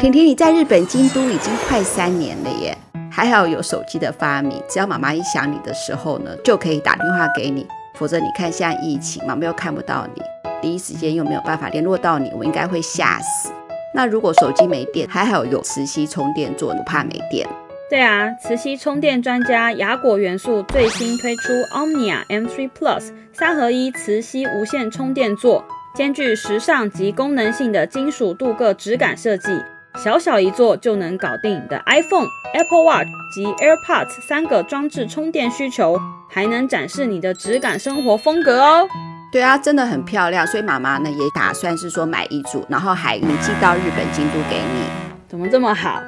婷婷，你在日本京都已经快三年了耶，还好有手机的发明，只要妈妈一想你的时候呢，就可以打电话给你。否则你看现在疫情，妈妈又看不到你，第一时间又没有办法联络到你，我应该会吓死。那如果手机没电，还好有磁吸充电座，不怕没电。对啊，磁吸充电专家雅果元素最新推出 Omnia M3 Plus 三合一磁吸无线充电座，兼具时尚及功能性的金属镀铬质感设计，小小一座就能搞定你的 iPhone、Apple Watch 及 AirPods 三个装置充电需求，还能展示你的质感生活风格哦。对啊，真的很漂亮，所以妈妈呢也打算是说买一组，然后还能寄到日本京都给你。怎么这么好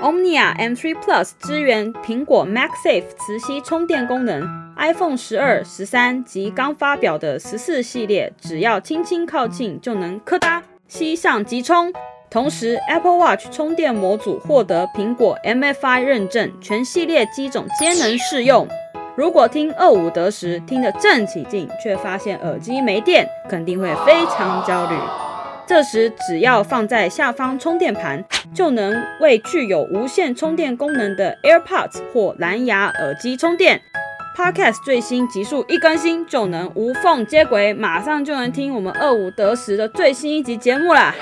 ？Omnia M3 Plus 支援苹果 MagSafe 磁吸充电功能，iPhone 十二、十三及刚发表的十四系列，只要轻轻靠近就能咔哒吸上即充。同时，Apple Watch 充电模组获得苹果 MFI 认证，全系列机种皆能适用。如果听二五得十听得正起劲，却发现耳机没电，肯定会非常焦虑。这时，只要放在下方充电盘，就能为具有无线充电功能的 AirPods 或蓝牙耳机充电。Podcast 最新集数一更新，就能无缝接轨，马上就能听我们二五得十的最新一集节目啦。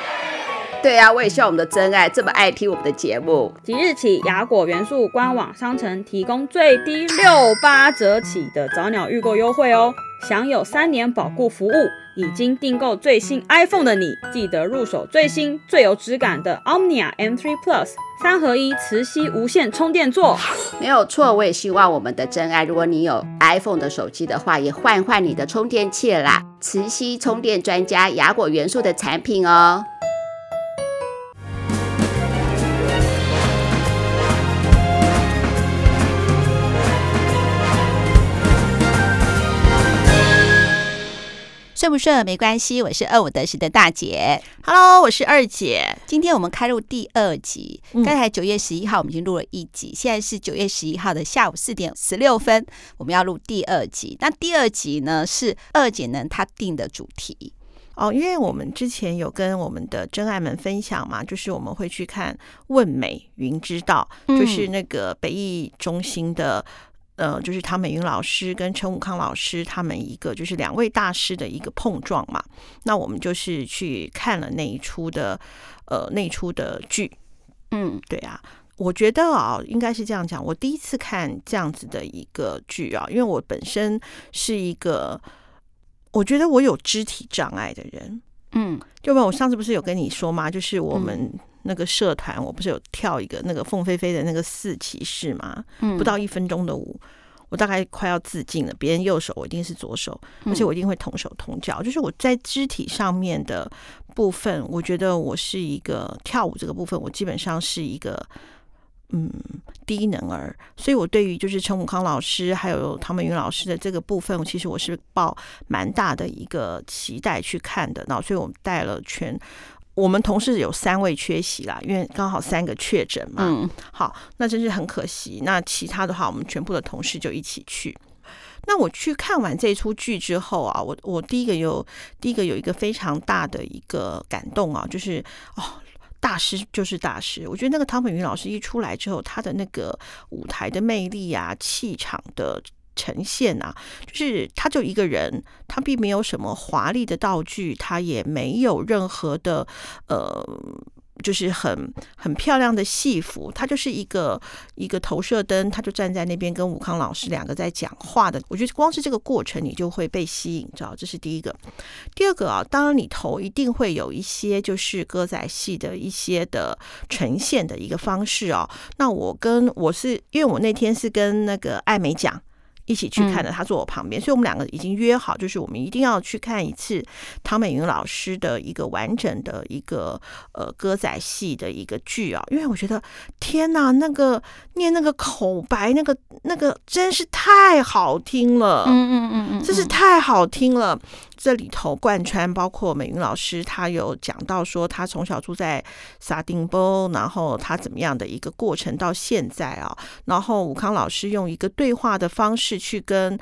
对呀、啊，我也希望我们的真爱这么爱听我们的节目。即日起，雅果元素官网商城提供最低六八折起的早鸟预购优惠哦，享有三年保固服务。已经订购最新 iPhone 的你，记得入手最新最有质感的 Omnia M3 Plus 三合一磁吸无线充电座。没有错，我也希望我们的真爱，如果你有 iPhone 的手机的话，也换换你的充电器啦。磁吸充电专家雅果元素的产品哦。顺不顺没关系，我是二五得十的大姐。Hello，我是二姐。今天我们开录第二集，刚才九月十一号我们已经录了一集，现在是九月十一号的下午四点十六分，我们要录第二集。那第二集呢是二姐呢她定的主题哦，因为我们之前有跟我们的真爱们分享嘛，就是我们会去看《问美云知道》，就是那个北艺中心的。呃，就是唐美云老师跟陈武康老师他们一个就是两位大师的一个碰撞嘛。那我们就是去看了那一出的呃那一出的剧。嗯，对啊，我觉得啊，应该是这样讲。我第一次看这样子的一个剧啊，因为我本身是一个我觉得我有肢体障碍的人。嗯，就不我上次不是有跟你说吗？就是我们。嗯那个社团，我不是有跳一个那个凤飞飞的那个四骑士吗？不到一分钟的舞，我大概快要自尽了。别人右手，我一定是左手，而且我一定会同手同脚。就是我在肢体上面的部分，我觉得我是一个跳舞这个部分，我基本上是一个嗯低能儿。所以我对于就是陈武康老师还有唐美云老师的这个部分，其实我是抱蛮大的一个期待去看的。然后，所以我们带了全。我们同事有三位缺席啦，因为刚好三个确诊嘛。嗯，好，那真是很可惜。那其他的话，我们全部的同事就一起去。那我去看完这出剧之后啊，我我第一个有第一个有一个非常大的一个感动啊，就是哦，大师就是大师。我觉得那个汤本云老师一出来之后，他的那个舞台的魅力啊，气场的。呈现啊，就是他就一个人，他并没有什么华丽的道具，他也没有任何的呃，就是很很漂亮的戏服，他就是一个一个投射灯，他就站在那边跟武康老师两个在讲话的。我觉得光是这个过程，你就会被吸引，知道？这是第一个。第二个啊，当然你头一定会有一些就是歌仔戏的一些的呈现的一个方式啊。那我跟我是因为我那天是跟那个艾美讲。一起去看的，他坐我旁边，所以我们两个已经约好，就是我们一定要去看一次唐美云老师的一个完整的一个呃歌仔戏的一个剧啊，因为我觉得天哪，那个念那个口白，那个那个真是太好听了，嗯嗯嗯嗯，真是太好听了。这里头贯穿，包括美云老师，他有讲到说，他从小住在沙丁波，然后他怎么样的一个过程到现在啊，然后武康老师用一个对话的方式去跟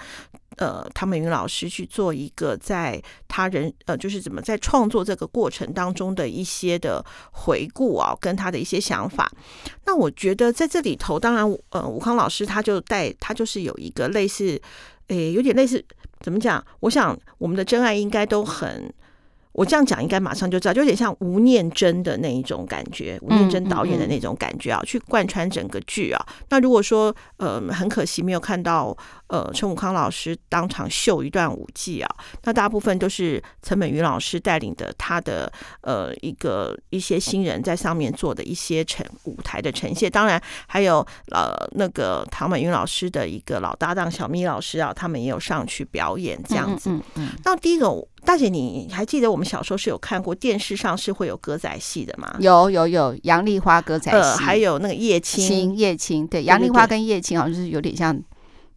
呃唐美云老师去做一个在他人呃就是怎么在创作这个过程当中的一些的回顾啊，跟他的一些想法。那我觉得在这里头，当然呃武康老师他就带他就是有一个类似，诶有点类似怎么讲？我想我们的真爱应该都很。我这样讲应该马上就知道，就有点像吴念真的那一种感觉，吴念真导演的那种感觉啊，去贯穿整个剧啊。那如果说呃很可惜没有看到呃陈武康老师当场秀一段舞技啊，那大部分都是陈美云老师带领的他的呃一个一些新人在上面做的一些呈舞台的呈现，当然还有呃那个唐美云老师的一个老搭档小咪老师啊，他们也有上去表演这样子。那第一个。大姐，你还记得我们小时候是有看过电视上是会有歌仔戏的吗？有有有，杨丽花歌仔戏，呃，还有那个叶青，叶青，对，杨丽花跟叶青好像就是有点像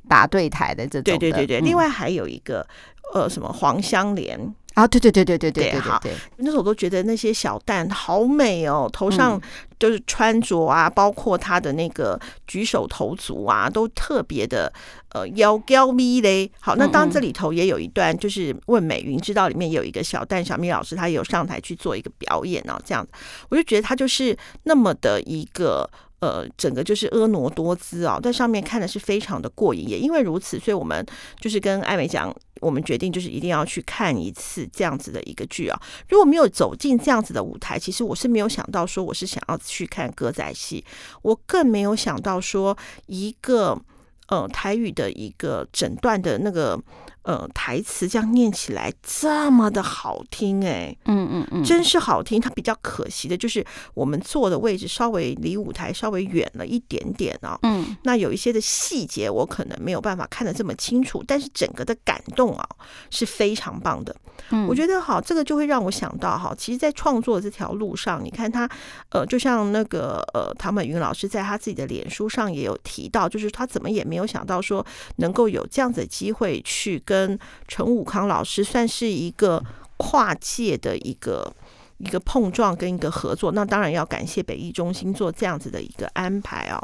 打对台的这种的。对对对对，另外还有一个呃什么黄香莲。啊，对对对对对对对，好，那时候我都觉得那些小旦好美哦，头上就是穿着啊，嗯、包括他的那个举手投足啊，都特别的呃妖娇咪嘞。好，那当然这里头也有一段，就是《问美云知道》里面有一个小旦小咪老师，他有上台去做一个表演哦，这样子，我就觉得他就是那么的一个。呃，整个就是婀娜多姿啊，在上面看的是非常的过瘾。也因为如此，所以我们就是跟艾美讲，我们决定就是一定要去看一次这样子的一个剧啊。如果没有走进这样子的舞台，其实我是没有想到说我是想要去看歌仔戏，我更没有想到说一个呃台语的一个整段的那个。呃，台词这样念起来这么的好听哎，嗯嗯嗯，真是好听。它比较可惜的就是我们坐的位置稍微离舞台稍微远了一点点啊，嗯，那有一些的细节我可能没有办法看得这么清楚，但是整个的感动啊是非常棒的。嗯，我觉得好，这个就会让我想到哈，其实，在创作这条路上，你看他呃，就像那个呃，唐本云老师在他自己的脸书上也有提到，就是他怎么也没有想到说能够有这样子的机会去。跟陈武康老师算是一个跨界的一个一个碰撞跟一个合作，那当然要感谢北艺中心做这样子的一个安排啊。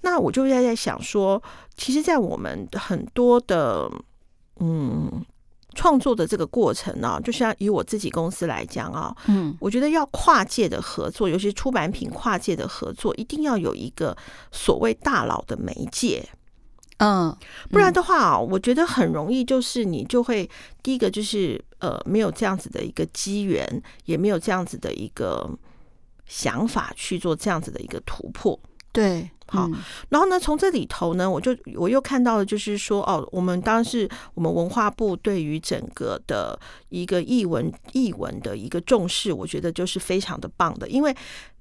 那我就在在想说，其实，在我们很多的嗯创作的这个过程呢，就像以我自己公司来讲啊，嗯，我觉得要跨界的合作，尤其是出版品跨界的合作，一定要有一个所谓大佬的媒介。嗯，不然的话啊，我觉得很容易，就是你就会第一个就是呃，没有这样子的一个机缘，也没有这样子的一个想法去做这样子的一个突破。对，好，然后呢，从这里头呢，我就我又看到了，就是说哦，我们当时我们文化部对于整个的一个译文译文的一个重视，我觉得就是非常的棒的，因为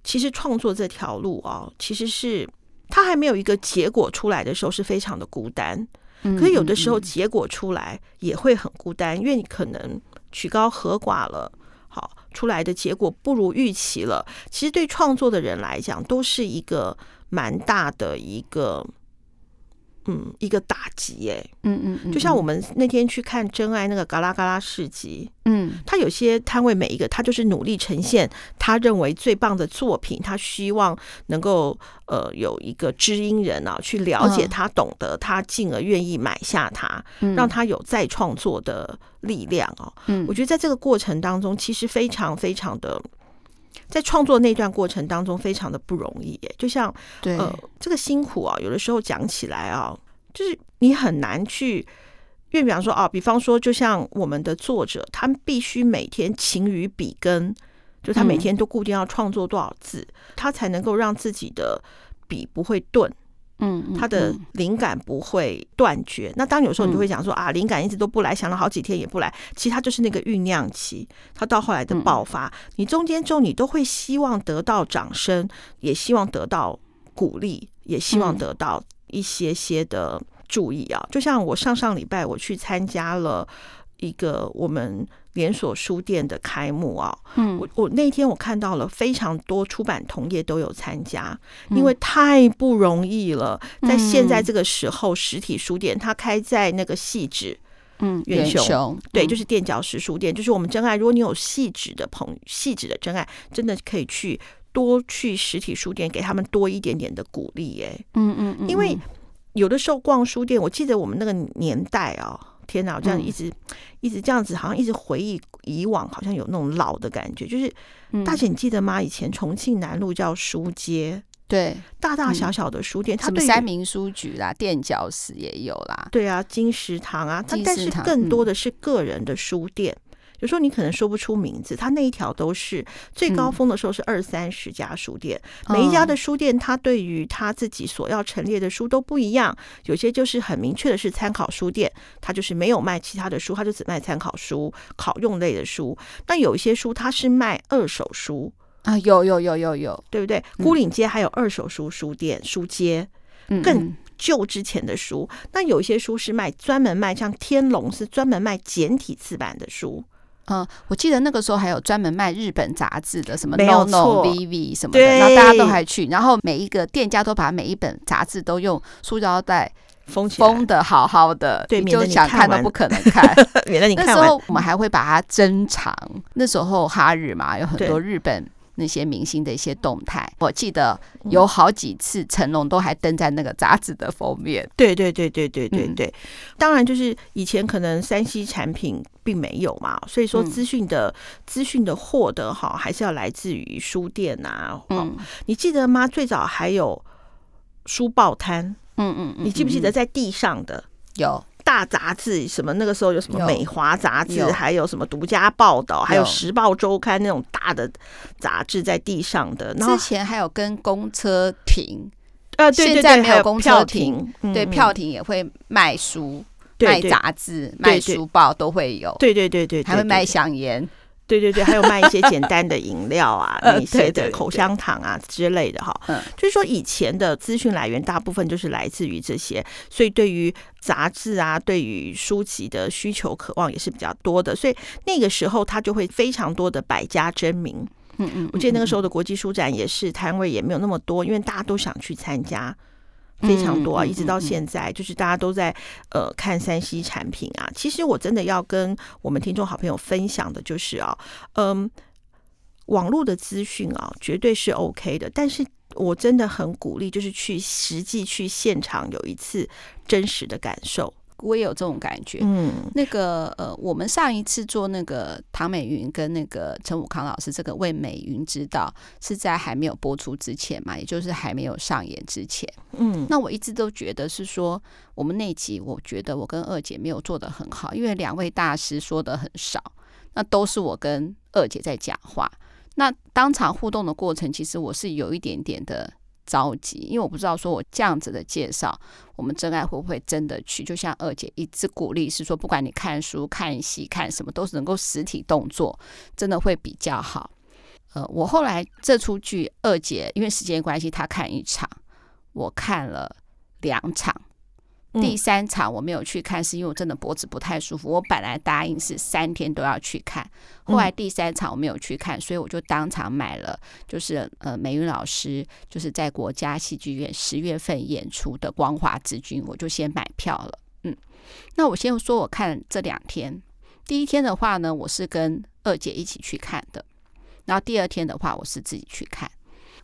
其实创作这条路啊，其实是。他还没有一个结果出来的时候是非常的孤单，可是有的时候结果出来也会很孤单，因为你可能曲高和寡了，好，出来的结果不如预期了。其实对创作的人来讲，都是一个蛮大的一个。嗯，一个打击耶，嗯嗯，嗯，就像我们那天去看真爱那个嘎啦嘎啦市集，嗯，他有些摊位每一个他就是努力呈现他认为最棒的作品，他希望能够呃有一个知音人啊去了解他，懂得他，进而愿意买下他，让他有再创作的力量哦。嗯，我觉得在这个过程当中，其实非常非常的。在创作那段过程当中，非常的不容易耶。就像，对，呃，这个辛苦啊，有的时候讲起来啊，就是你很难去，因为比方说啊，比方说，就像我们的作者，他们必须每天勤于笔耕，就他每天都固定要创作多少字，嗯，他才能够让自己的笔不会钝。嗯，他的灵感不会断绝。那当有时候你就会讲说啊，灵感一直都不来，想了好几天也不来。其实他就是那个酝酿期，他到后来的爆发，你中间之后你都会希望得到掌声，也希望得到鼓励，也希望得到一些些的注意啊。就像我上上礼拜我去参加了一个我们。连锁书店的开幕啊，嗯，我我那天我看到了非常多出版同业都有参加，因为太不容易了。在现在这个时候，实体书店它开在那个汐止，嗯，远雄，对，就是垫脚石书店，就是我们真爱。如果你有汐止的朋友，汐止的真爱，真的可以去多去实体书店，给他们多一点点的鼓励，哎，嗯嗯，因为有的时候逛书店，我记得我们那个年代啊。天哪，我这样一直、嗯、一直这样子，好像一直回忆以往，好像有那种老的感觉。就是、嗯、大姐，你记得吗？以前重庆南路叫书街。对，大大小小的书店，它、嗯、什么三明书局啦、垫脚石也有啦。对啊，金石堂啊，它但是更多的是个人的书店。嗯、有时候你可能说不出名字，它那一条都是最高峰的时候是二三十家书店，嗯、每一家的书店，它对于他自己所要陈列的书都不一样。有些就是很明确的是参考书店，它就是没有卖其他的书，它就只卖参考书、考用类的书。但有一些书，它是卖二手书。啊，有有有有有，对不对？孤岭街还有二手书书店、嗯、书街，更旧之前的书。那、嗯、有一些书是卖专门卖，像天龙是专门卖简体字版的书。嗯，我记得那个时候还有专门卖日本杂志的，什么 No No VV 什么的，然后大家都还去，然后每一个店家都把每一本杂志都用塑胶袋封封的好好的，对，你就想看都不可能看。免得你看那时候我们还会把它珍藏。那时候哈日嘛，有很多日本。那些明星的一些动态，我记得有好几次成龙都还登在那个杂志的封面。对对对对对对对，当然就是以前可能山西产品并没有嘛，所以说资讯的资讯的获得哈，还是要来自于书店呐。嗯，你记得吗？最早还有书报摊。嗯嗯，你记不记得在地上的有？大杂志什么？那个时候有什么美华杂志，还有什么独家报道，还有时报周刊那种大的杂志在地上的。之前还有跟公车停，呃，对对对，现在没有公车停，对，票亭也会卖书、卖杂志、卖书报都会有。对对对对，还会卖香烟。对对对，还有卖一些简单的饮料啊，那些的口香糖啊之类的哈。就是说以前的资讯来源大部分就是来自于这些，所以对于杂志啊，对于书籍的需求渴望也是比较多的。所以那个时候它就会非常多的百家争鸣。嗯嗯，我记得那个时候的国际书展也是摊位也没有那么多，因为大家都想去参加。非常多啊，一直到现在，就是大家都在呃看三 C 产品啊。其实我真的要跟我们听众好朋友分享的就是啊，嗯，网络的资讯啊，绝对是 OK 的，但是我真的很鼓励，就是去实际去现场有一次真实的感受。我也有这种感觉。嗯，那个呃，我们上一次做那个唐美云跟那个陈武康老师这个为美云知道是在还没有播出之前嘛，也就是还没有上演之前。嗯，那我一直都觉得是说，我们那集我觉得我跟二姐没有做的很好，因为两位大师说的很少，那都是我跟二姐在讲话。那当场互动的过程，其实我是有一点点的。着急，因为我不知道说我这样子的介绍，我们真爱会不会真的去？就像二姐一直鼓励，是说不管你看书、看戏、看什么，都是能够实体动作，真的会比较好。呃，我后来这出剧，二姐因为时间关系，她看一场，我看了两场。第三场我没有去看，是因为我真的脖子不太舒服。我本来答应是三天都要去看，后来第三场我没有去看，所以我就当场买了，就是呃美云老师就是在国家戏剧院十月份演出的《光华之君》，我就先买票了。嗯，那我先说我看这两天，第一天的话呢，我是跟二姐一起去看的，然后第二天的话，我是自己去看。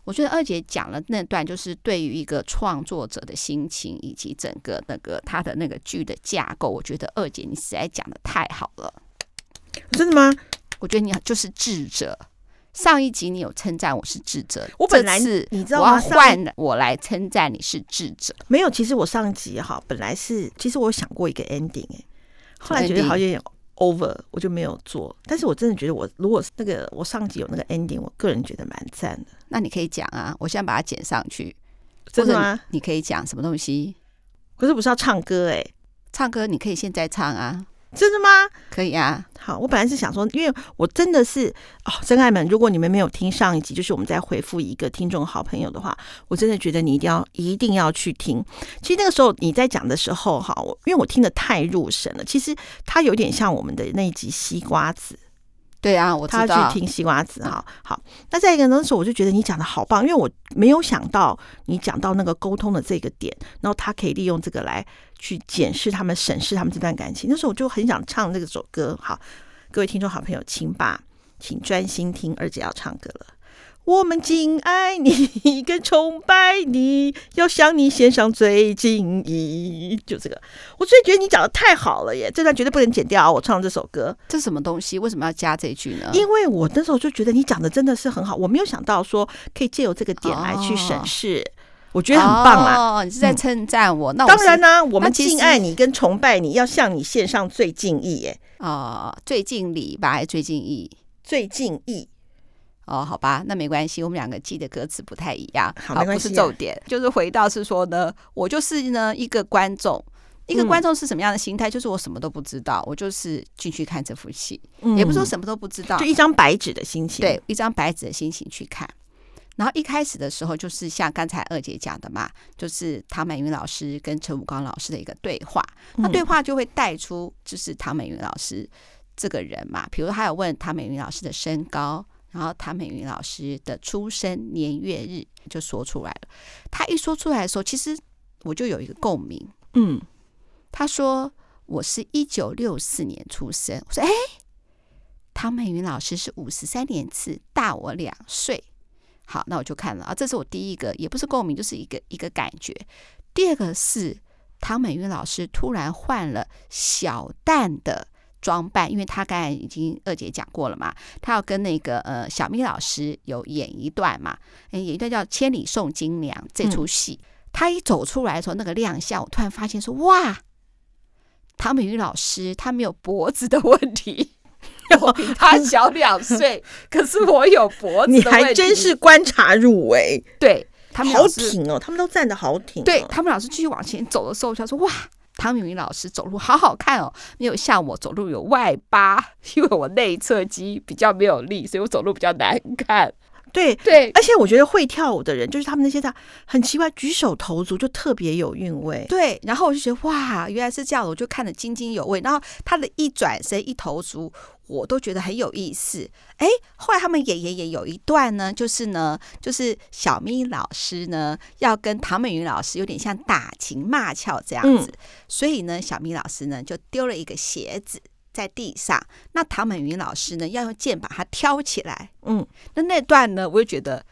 我觉得二姐讲了那段，就是对于一个创作者的心情，以及整个那个他的那个剧的架构，我觉得二姐你实在讲的太好了。真的吗？我觉得你就是智者。上一集你有称赞我是智者，我本来是你知道吗？我要换我来称赞你是智者。没有，其实我上一集哈本来是，其实我想过一个 ending 哎，后来觉得好像有点 over，我就没有做。但是我真的觉得我如果那个我上集有那个 ending，我个人觉得蛮赞的。那你可以讲啊，我现在把它剪上去。真的吗？你可以讲什么东西？可是不是要唱歌哎、欸？唱歌你可以现在唱啊。真的吗？可以啊。好，我本来是想说，因为我真的是哦，真爱们，如果你们没有听上一集，就是我们在回复一个听众好朋友的话，我真的觉得你一定要一定要去听。其实那个时候你在讲的时候，哈，因为我听得太入神了。其实它有点像我们的那一集西瓜子。对啊，我。他去听西瓜子哈，好。那再一个那时候，我就觉得你讲的好棒，因为我没有想到你讲到那个沟通的这个点，然后他可以利用这个来去检视他们、审视他们这段感情。那时候我就很想唱那个首歌。好，各位听众好朋友，请把请专心听，二姐要唱歌了。我们敬爱你，跟崇拜你，要向你献上最敬意。就这个，我最觉得你讲的太好了耶！这段绝对不能剪掉。我唱这首歌，这是什么东西？为什么要加这句呢？因为我那时候就觉得你讲的真的是很好，我没有想到说可以借由这个点来去审视，哦、我觉得很棒啊！哦、你是在称赞我？嗯、那我当然啦、啊，我们敬爱你，跟崇拜你，要向你献上最敬意耶！哦，最敬礼吧，还是最敬意？最敬意。哦，好吧，那没关系，我们两个记的歌词不太一样，好，没关系，不是重点，就是回到是说呢，我就是呢一个观众，一个观众是什么样的心态？嗯、就是我什么都不知道，我就是进去看这幅戏，嗯、也不是说什么都不知道，就一张白纸的心情，对，一张白纸的心情去看。然后一开始的时候，就是像刚才二姐讲的嘛，就是唐美云老师跟陈武刚老师的一个对话，那对话就会带出就是唐美云老师这个人嘛，比如他有问唐美云老师的身高。然后唐美云老师的出生年月日就说出来了。他一说出来的时候，其实我就有一个共鸣。嗯，他说我是一九六四年出生。我说，哎，唐美云老师是五十三年次，大我两岁。好，那我就看了啊，这是我第一个，也不是共鸣，就是一个一个感觉。第二个是唐美云老师突然换了小旦的。装扮，因为她刚才已经二姐讲过了嘛，她要跟那个呃小咪老师有演一段嘛，演一段叫《千里送金娘》这出戏。嗯、他一走出来的时候，那个亮相，我突然发现说，哇，唐美云老师她没有脖子的问题，我比他小两岁，可是我有脖子，你还真是观察入微。对，他们好挺哦，他们都站得好挺、哦。对他们老师继续往前走的时候，他说哇。唐敏云老师走路好好看哦，没有像我走路有外八，因为我内侧肌比较没有力，所以我走路比较难看。对对，而且我觉得会跳舞的人，就是他们那些他很奇怪，举手投足就特别有韵味。对，然后我就觉得哇，原来是这样，我就看得津津有味。然后他的一转身、一投足，我都觉得很有意思。哎，后来他们演演演有一段呢，就是呢，就是小咪老师呢要跟唐美云老师有点像打情骂俏这样子，嗯、所以呢，小咪老师呢就丢了一个鞋子。在地上，那唐美云老师呢要用剑把它挑起来。嗯，那那段呢，我就觉得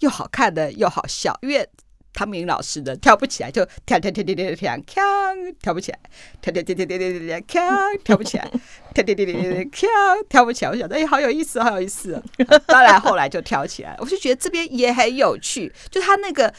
又好看的又好笑，因为唐美云老师呢跳不起来，就跳跳跳跳跳跳跳，跳不起来，跳跳跳跳跳跳跳跳，跳不起来，跳跳跳跳跳跳，跳不起来。我想，哎，好有意思，好有意思。当然后来就跳起来，我就觉得这边也很有趣，就他那个。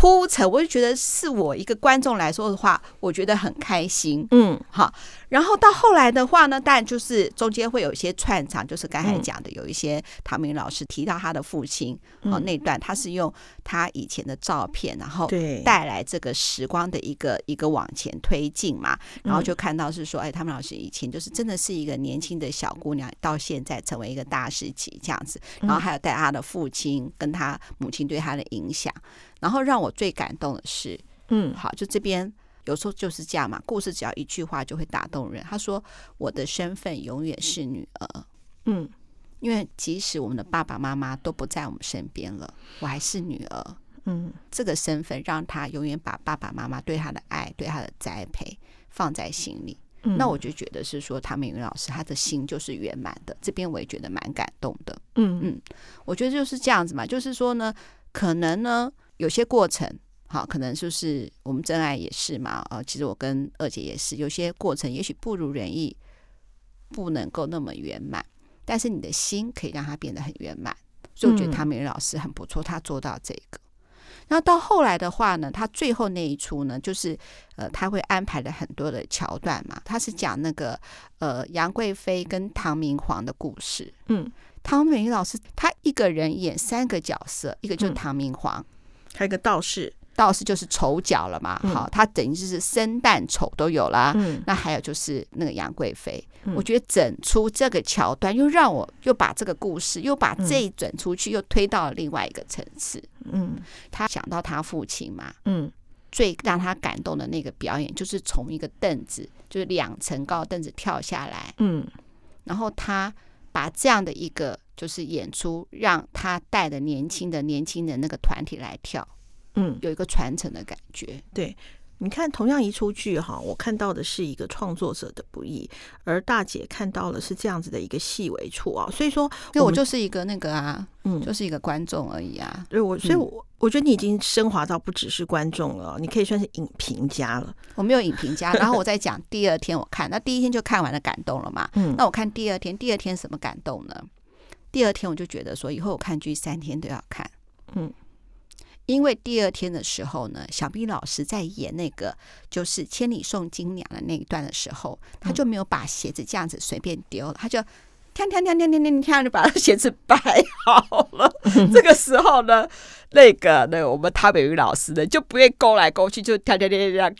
铺陈，我就觉得是我一个观众来说的话，我觉得很开心。嗯，好。然后到后来的话呢，当然就是中间会有一些串场，就是刚才讲的，有一些唐明老师提到他的父亲，哦、嗯，那段他是用他以前的照片，然后带来这个时光的一个一个往前推进嘛。然后就看到是说，哎，唐明老师以前就是真的是一个年轻的小姑娘，到现在成为一个大师级这样子。然后还有带他的父亲跟他母亲对他的影响。然后让我最感动的是，嗯，好，就这边有时候就是这样嘛，故事只要一句话就会打动人。他说：“我的身份永远是女儿，嗯，因为即使我们的爸爸妈妈都不在我们身边了，我还是女儿，嗯，这个身份让他永远把爸爸妈妈对他的爱、对他的栽培放在心里。嗯，那我就觉得是说，唐美云老师他的心就是圆满的。这边我也觉得蛮感动的，嗯嗯，我觉得就是这样子嘛，就是说呢，可能呢。有些过程，好，可能就是我们真爱也是嘛，啊，其实我跟二姐也是，有些过程也许不如人意，不能够那么圆满，但是你的心可以让它变得很圆满，所以我觉得唐美云老师很不错，他做到这个。然后到后来的话呢，他最后那一出呢，就是呃，他会安排了很多的桥段嘛，他是讲那个呃杨贵妃跟唐明皇的故事，嗯，唐美云老师他一个人演三个角色，一个就是唐明皇。嗯还有一个道士，道士就是丑角了嘛，好，他等于就是生旦丑都有啦。嗯，那还有就是那个杨贵妃，我觉得整出这个桥段又让我又把这个故事又把这一整出去又推到了另外一个层次。嗯，他想到他父亲嘛，嗯，最让他感动的那个表演就是从一个凳子，就是两层高凳子跳下来，嗯，然后他把这样的一个。就是演出，让他带的年轻的年轻人那个团体来跳，嗯，有一个传承的感觉。对，你看，同样一出剧哈，我看到的是一个创作者的不易，而大姐看到了是这样子的一个细微处啊。所以说，因为我就是一个那个啊，嗯，就是一个观众而已啊。对我，所以我我觉得你已经升华到不只是观众了，你可以算是影评家了。我没有影评家，然后我在讲第二天我看，那第一天就看完了，感动了嘛。嗯，那我看第二天，第二天什么感动呢？第二天我就觉得说，以后我看剧三天都要看。嗯。因为第二天的时候呢，小 B 老师在演那个就是千里送金娘的那一段的时候，他就没有把鞋子这样子随便丢了，他就跳跳跳跳跳跳跳就把他鞋子摆好了。这个时候呢，那个那个我们汤美云老师呢就不愿勾来勾去，就跳跳跳跳跳咚。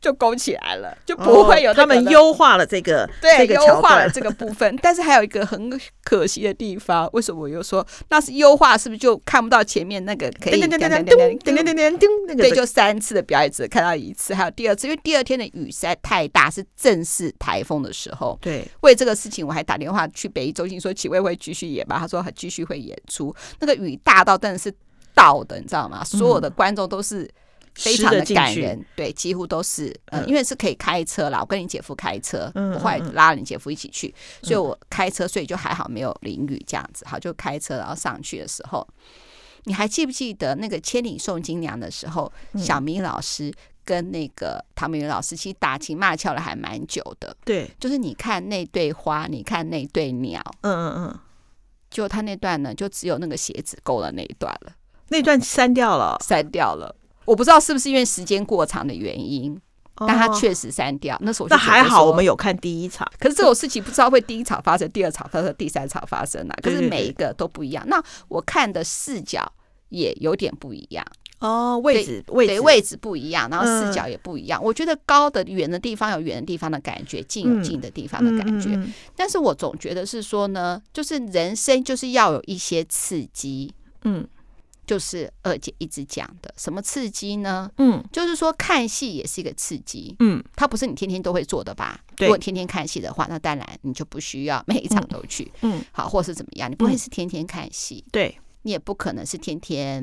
就勾起来了，就不会有、哦、他们优化了这个，对，这个优化了这个部分。但是还有一个很可惜的地方，为什么我又说那是优化？是不是就看不到前面那个可以噔噔噔噔噔噔噔噔噔？对，就三次的表演只看到一次，还有第二次，因为第二天的雨实在太大，是正式台风的时候。对，为这个事情我还打电话去北艺中心说，请问会继续演吧？他说继续会演出。那个雨大到真的是倒的，你知道吗？所有的观众都是。非常的感人，对，几乎都是，呃，因为是可以开车啦。我跟你姐夫开车，嗯、我后来拉了你姐夫一起去，嗯、所以我开车，所以就还好没有淋雨这样子。好，就开车然后上去的时候，你还记不记得那个千里送金娘的时候，嗯、小明老师跟那个唐美云老师其实打情骂俏了还蛮久的。对，就是你看那对花，你看那对鸟，嗯嗯嗯，就他那段呢，就只有那个鞋子勾了那一段了，那段删掉了，删掉了。我不知道是不是因为时间过长的原因，哦、但他确实删掉。那时候那还好，我们有看第一场。可是这种事情不知道会第一场发生，第二场发生，第三场发生啊。可是每一个都不一样。那我看的视角也有点不一样哦，位置位置位置不一样，然后视角也不一样。嗯、我觉得高的远的地方有远的地方的感觉，近有近的地方的感觉。但是我总觉得是说呢，就是人生就是要有一些刺激，嗯。就是二姐一直讲的，什么刺激呢？嗯，就是说看戏也是一个刺激。嗯，它不是你天天都会做的吧？如果天天看戏的话，那当然你就不需要每一场都去。嗯，好，或是怎么样？你不会是天天看戏，对、嗯、你也不可能是天天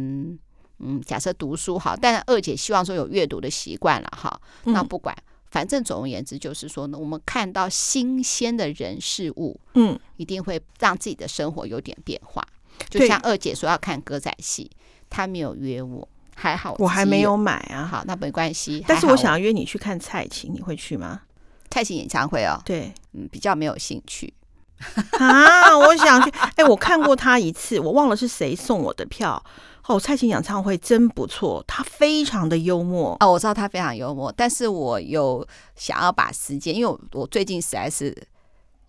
嗯。假设读书好，但二姐希望说有阅读的习惯了哈。那不管，反正总而言之就是说呢，我们看到新鲜的人事物，嗯，一定会让自己的生活有点变化。就像二姐说要看歌仔戏，她没有约我，还好我，还没有买啊。好，那没关系。但是我想要约你去看蔡琴，你会去吗？蔡琴演唱会哦，对，嗯，比较没有兴趣啊。我想去，哎、欸，我看过他一次，我忘了是谁送我的票。哦，蔡琴演唱会真不错，他非常的幽默哦。我知道他非常幽默，但是我有想要把时间，因为我我最近实在是。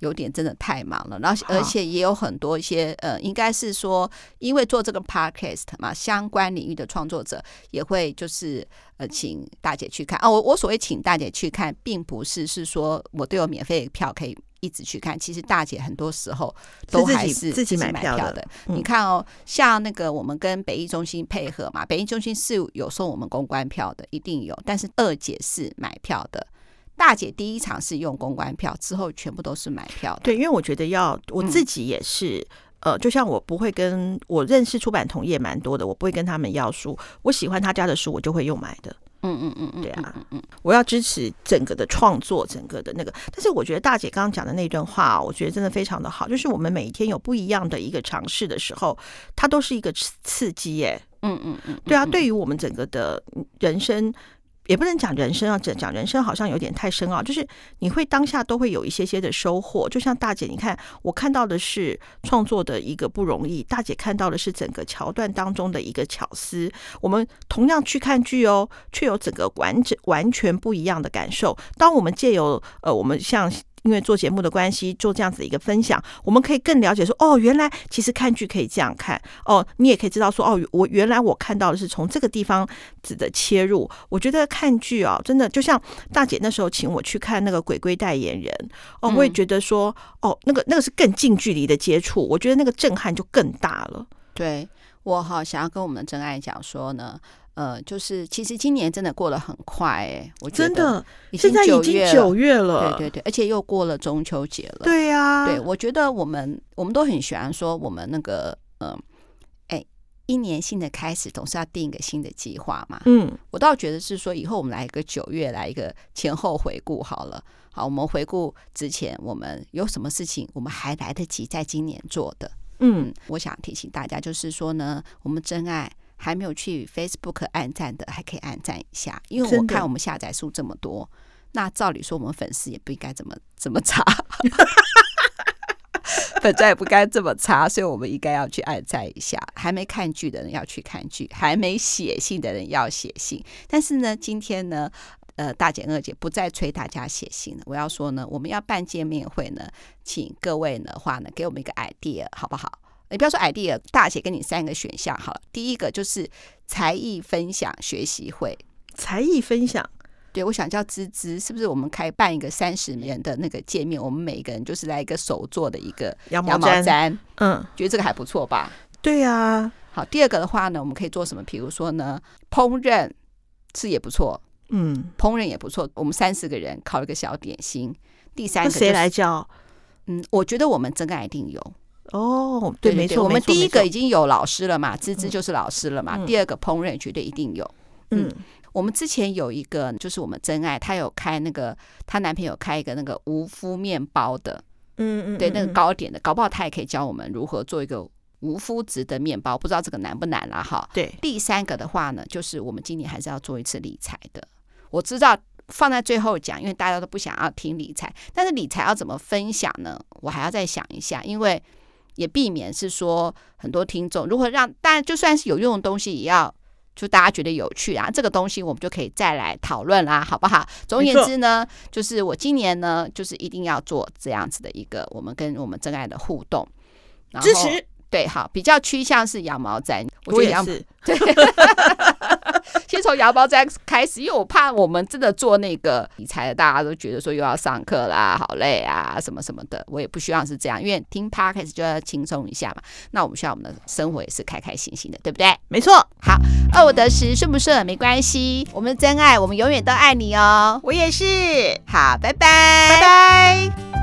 有点真的太忙了，然后而且也有很多一些呃，应该是说，因为做这个 podcast 嘛，相关领域的创作者也会就是呃，请大姐去看啊。我我所谓请大姐去看，并不是是说我都有免费的票可以一直去看。其实大姐很多时候都还是自己买票的。你看哦，像那个我们跟北艺中心配合嘛，北艺中心是有送我们公关票的，一定有。但是二姐是买票的。大姐第一场是用公关票，之后全部都是买票。对，因为我觉得要我自己也是，嗯、呃，就像我不会跟我认识出版同业蛮多的，我不会跟他们要书，我喜欢他家的书，我就会用买的。嗯嗯嗯嗯，对啊，嗯嗯，我要支持整个的创作，整个的那个。但是我觉得大姐刚刚讲的那段话，我觉得真的非常的好，就是我们每一天有不一样的一个尝试的时候，它都是一个刺激耶。嗯嗯嗯，对啊，对于我们整个的人生。也不能讲人生啊，讲讲人生好像有点太深奥。就是你会当下都会有一些些的收获，就像大姐，你看我看到的是创作的一个不容易，大姐看到的是整个桥段当中的一个巧思。我们同样去看剧哦，却有整个完整完全不一样的感受。当我们借由呃，我们像。因为做节目的关系，做这样子的一个分享，我们可以更了解说，哦，原来其实看剧可以这样看，哦，你也可以知道说，哦，我原来我看到的是从这个地方子的切入。我觉得看剧啊，真的就像大姐那时候请我去看那个《鬼鬼代言人》，哦，我也觉得说，哦，那个那个是更近距离的接触，我觉得那个震撼就更大了。对，我好想要跟我们的真爱讲说呢。呃，就是其实今年真的过得很快哎、欸，我觉得真的现在已经九月了，对对对，而且又过了中秋节了，对呀、啊，对，我觉得我们我们都很喜欢说我们那个嗯，哎、呃，一年新的开始，总是要定一个新的计划嘛。嗯，我倒觉得是说，以后我们来一个九月，来一个前后回顾好了。好，我们回顾之前我们有什么事情，我们还来得及在今年做的。嗯，我想提醒大家，就是说呢，我们真爱还没有去 Facebook 按赞的，还可以按赞一下，因为我看我们下载数这么多，那照理说我们粉丝也不应该这么 这么差。本在也不该这么差，所以我们应该要去按赞一下。还没看剧的人要去看剧，还没写信的人要写信。但是呢，今天呢，呃，大姐二姐不再催大家写信了。我要说呢，我们要办见面会呢，请各位的话呢，给我们一个 idea 好不好？你不要说 idea，大姐给你三个选项好了。第一个就是才艺分享学习会，才艺分享。对，我想叫芝芝，是不是我们开办一个三十人的那个见面？我们每一个人就是来一个手做的一个羊毛毡，嗯，觉得这个还不错吧？对呀、啊。好，第二个的话呢，我们可以做什么？比如说呢，烹饪是也不错，嗯，烹饪也不错。我们三十个人烤一个小点心。第三个、就是、谁来教？嗯，我觉得我们真爱一定有哦。对，没错，我们第一个已经有老师了嘛，芝芝就是老师了嘛。嗯、第二个烹饪绝对一定有，嗯。嗯我们之前有一个，就是我们真爱，她有开那个，她男朋友开一个那个无麸面包的，嗯，嗯嗯，对，那个糕点的，搞不好他也可以教我们如何做一个无麸质的面包，不知道这个难不难啦？哈。对，第三个的话呢，就是我们今年还是要做一次理财的。我知道放在最后讲，因为大家都不想要听理财，但是理财要怎么分享呢？我还要再想一下，因为也避免是说很多听众如何让，当然就算是有用的东西也要。就大家觉得有趣啊，这个东西我们就可以再来讨论啦，好不好？总而言之呢，就是我今年呢，就是一定要做这样子的一个我们跟我们真爱的互动，支持。对，好，比较趋向是羊毛毡，我觉得也是。对，先从羊毛毡开始，因为我怕我们真的做那个理财的，大家都觉得说又要上课啦，好累啊，什么什么的。我也不希望是这样，因为听 Podcast 就要轻松一下嘛。那我们希望我们的生活也是开开心心的，对不对？没错。好，二五得十，顺不顺没关系，我们真爱，我们永远都爱你哦。我也是。好，拜拜，拜拜。